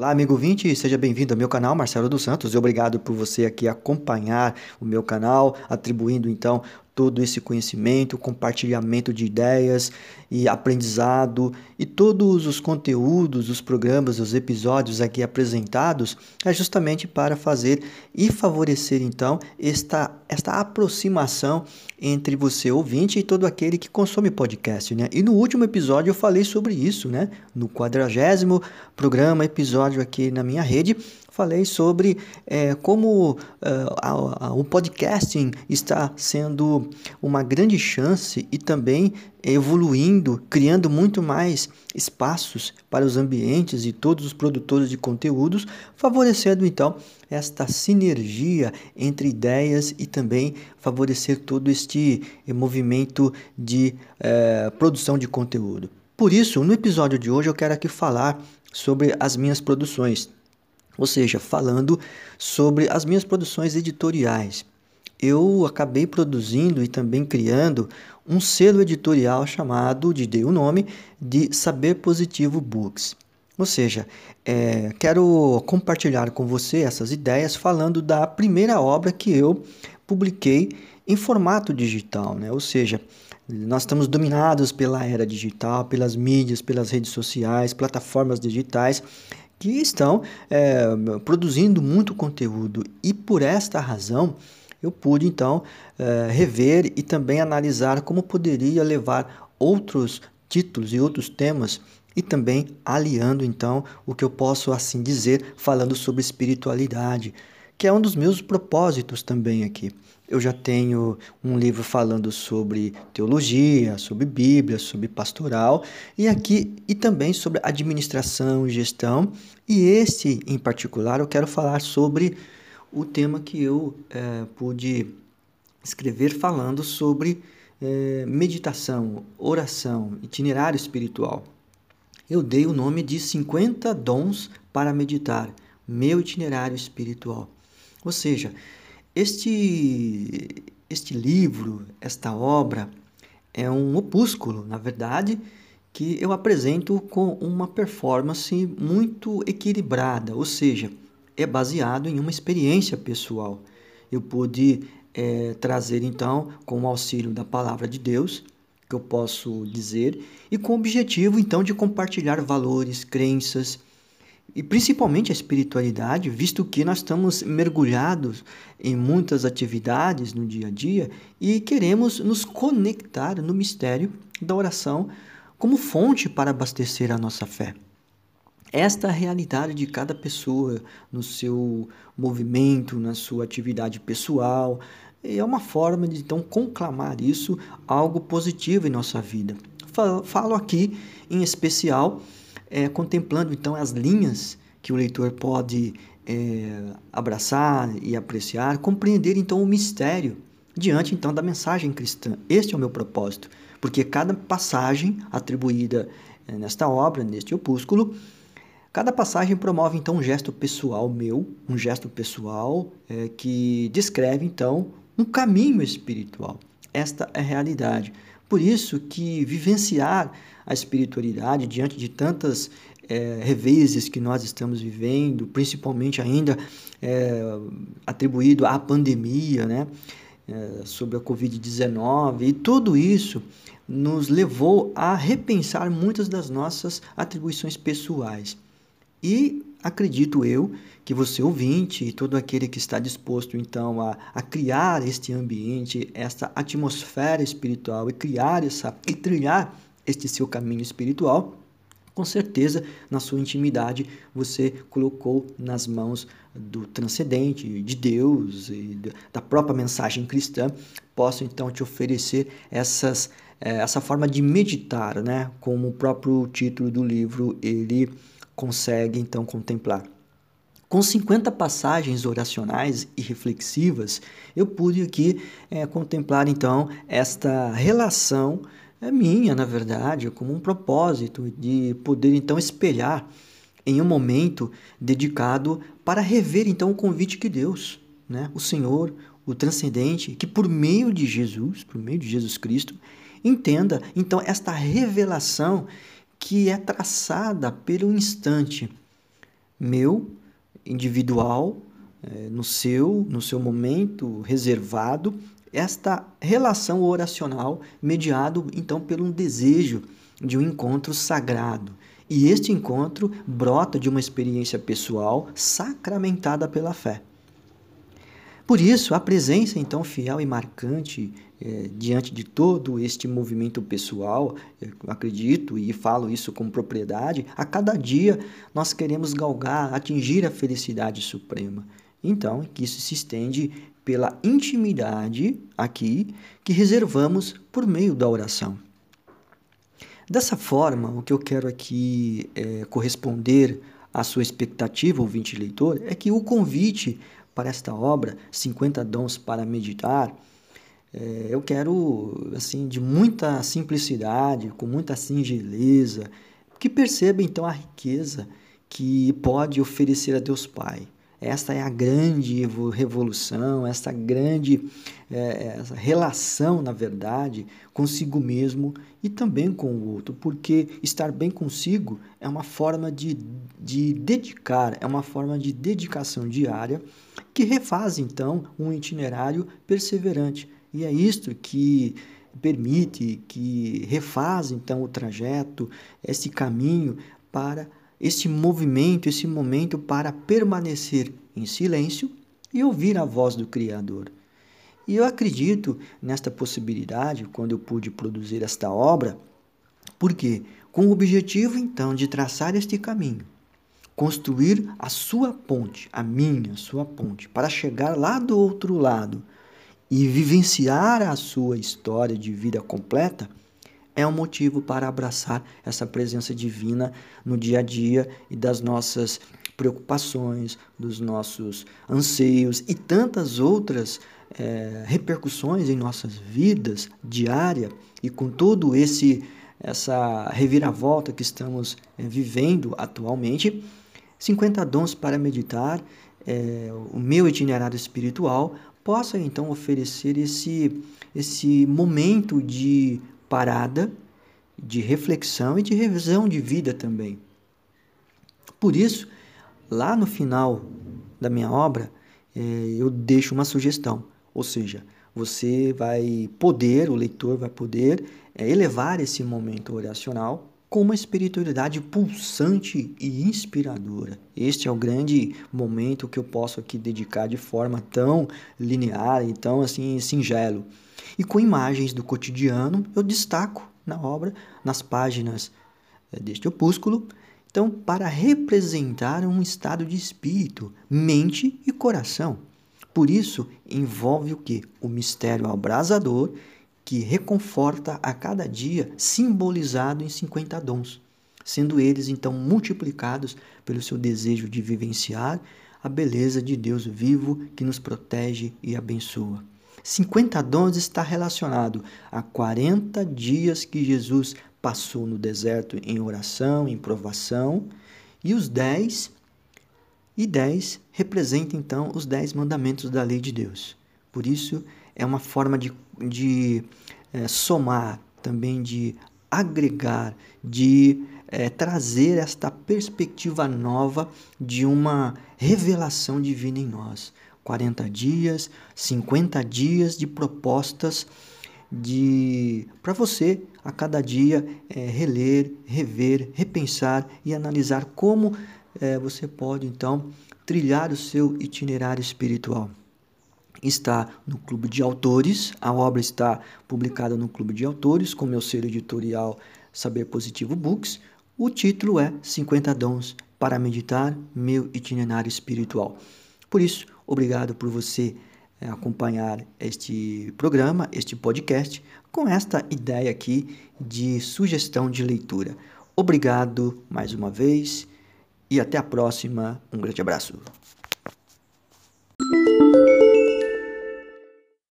Olá, amigo 20, seja bem-vindo ao meu canal, Marcelo dos Santos, e obrigado por você aqui acompanhar o meu canal, atribuindo então todo esse conhecimento, compartilhamento de ideias e aprendizado e todos os conteúdos, os programas, os episódios aqui apresentados é justamente para fazer e favorecer então esta, esta aproximação entre você ouvinte e todo aquele que consome podcast, né? E no último episódio eu falei sobre isso, né? No quadragésimo programa, episódio aqui na minha rede, falei sobre é, como uh, a, a, o podcasting está sendo uma grande chance e também evoluindo, criando muito mais espaços para os ambientes e todos os produtores de conteúdos, favorecendo então esta sinergia entre ideias e também favorecer todo este movimento de uh, produção de conteúdo. Por isso, no episódio de hoje eu quero aqui falar sobre as minhas produções ou seja, falando sobre as minhas produções editoriais. Eu acabei produzindo e também criando um selo editorial chamado, de dei o nome, de Saber Positivo Books. Ou seja, é, quero compartilhar com você essas ideias falando da primeira obra que eu publiquei em formato digital, né? Ou seja, nós estamos dominados pela era digital, pelas mídias, pelas redes sociais, plataformas digitais que estão é, produzindo muito conteúdo. E por esta razão eu pude então é, rever e também analisar como poderia levar outros títulos e outros temas e também aliando então o que eu posso assim dizer falando sobre espiritualidade, que é um dos meus propósitos também aqui. Eu já tenho um livro falando sobre teologia, sobre Bíblia, sobre pastoral e aqui e também sobre administração e gestão. E este em particular eu quero falar sobre o tema que eu é, pude escrever falando sobre é, meditação, oração, itinerário espiritual. Eu dei o nome de 50 dons para meditar, meu itinerário espiritual. Ou seja, este, este livro, esta obra, é um opúsculo, na verdade, que eu apresento com uma performance muito equilibrada, ou seja, é baseado em uma experiência pessoal. Eu pude é, trazer então, com o auxílio da palavra de Deus, que eu posso dizer, e com o objetivo então de compartilhar valores, crenças, e principalmente a espiritualidade, visto que nós estamos mergulhados em muitas atividades no dia a dia e queremos nos conectar no mistério da oração como fonte para abastecer a nossa fé. Esta é realidade de cada pessoa no seu movimento, na sua atividade pessoal, é uma forma de então conclamar isso algo positivo em nossa vida. Falo aqui em especial é, contemplando então as linhas que o leitor pode é, abraçar e apreciar, compreender então o mistério diante então da mensagem cristã. Este é o meu propósito, porque cada passagem atribuída é, nesta obra, neste opúsculo, cada passagem promove então um gesto pessoal meu, um gesto pessoal é, que descreve então um caminho espiritual. Esta é a realidade. Por isso que vivenciar a espiritualidade diante de tantas é, reveses que nós estamos vivendo, principalmente ainda é, atribuído à pandemia, né? É, sobre a Covid-19, e tudo isso nos levou a repensar muitas das nossas atribuições pessoais. E acredito eu que você ouvinte e todo aquele que está disposto então a, a criar este ambiente, esta atmosfera espiritual e criar essa e trilhar este seu caminho espiritual, com certeza na sua intimidade você colocou nas mãos do transcendente, de Deus e da própria mensagem cristã, posso então te oferecer essas eh, essa forma de meditar, né? Como o próprio título do livro ele consegue então contemplar. Com 50 passagens oracionais e reflexivas, eu pude aqui é, contemplar então esta relação é minha, na verdade, como um propósito de poder então espelhar em um momento dedicado para rever então o convite que Deus, né, o Senhor, o transcendente, que por meio de Jesus, por meio de Jesus Cristo, entenda então esta revelação que é traçada pelo instante meu, individual, é, no seu, no seu momento reservado, esta relação oracional mediado então por um desejo de um encontro sagrado. E este encontro brota de uma experiência pessoal sacramentada pela fé. Por isso, a presença então fiel e marcante é, diante de todo este movimento pessoal, acredito e falo isso com propriedade, a cada dia nós queremos galgar, atingir a felicidade suprema. Então, que isso se estende pela intimidade aqui que reservamos por meio da oração. Dessa forma, o que eu quero aqui é, corresponder à sua expectativa, ouvinte leitor, é que o convite para esta obra, 50 dons para meditar, é, eu quero, assim, de muita simplicidade, com muita singeleza, que perceba então a riqueza que pode oferecer a Deus Pai. Esta é a grande revolução, esta grande é, essa relação, na verdade, consigo mesmo e também com o outro, porque estar bem consigo é uma forma de, de dedicar, é uma forma de dedicação diária que refaz então um itinerário perseverante. E é isto que permite, que refaz então o trajeto, esse caminho para este movimento, esse momento para permanecer em silêncio e ouvir a voz do Criador. E eu acredito nesta possibilidade quando eu pude produzir esta obra, porque com o objetivo então de traçar este caminho, construir a sua ponte, a minha, sua ponte, para chegar lá do outro lado e vivenciar a sua história de vida completa, é um motivo para abraçar essa presença divina no dia a dia e das nossas preocupações, dos nossos anseios e tantas outras é, repercussões em nossas vidas diária e com todo esse essa reviravolta que estamos é, vivendo atualmente, 50 dons para meditar, é, o meu itinerário espiritual possa então oferecer esse esse momento de parada, de reflexão e de revisão de vida também. Por isso, lá no final da minha obra, é, eu deixo uma sugestão, ou seja, você vai poder, o leitor vai poder é, elevar esse momento oracional com uma espiritualidade pulsante e inspiradora. Este é o grande momento que eu posso aqui dedicar de forma tão linear e tão assim singelo. E com imagens do cotidiano, eu destaco na obra, nas páginas eh, deste opúsculo, então, para representar um estado de espírito, mente e coração. Por isso, envolve o que? O mistério abrasador que reconforta a cada dia, simbolizado em 50 dons, sendo eles então multiplicados pelo seu desejo de vivenciar a beleza de Deus vivo que nos protege e abençoa. 50 dons está relacionado a 40 dias que Jesus passou no deserto em oração, em provação, e os 10 e 10 representa então os 10 mandamentos da lei de Deus. Por isso é uma forma de, de é, somar, também de agregar, de é, trazer esta perspectiva nova de uma revelação divina em nós. 40 dias, 50 dias de propostas de para você a cada dia é, reler, rever, repensar e analisar como é, você pode então trilhar o seu itinerário espiritual. Está no Clube de Autores, a obra está publicada no Clube de Autores, com meu selo editorial Saber Positivo Books. O título é 50 Dons para Meditar Meu Itinerário Espiritual. Por isso, obrigado por você é, acompanhar este programa, este podcast, com esta ideia aqui de sugestão de leitura. Obrigado mais uma vez e até a próxima. Um grande abraço.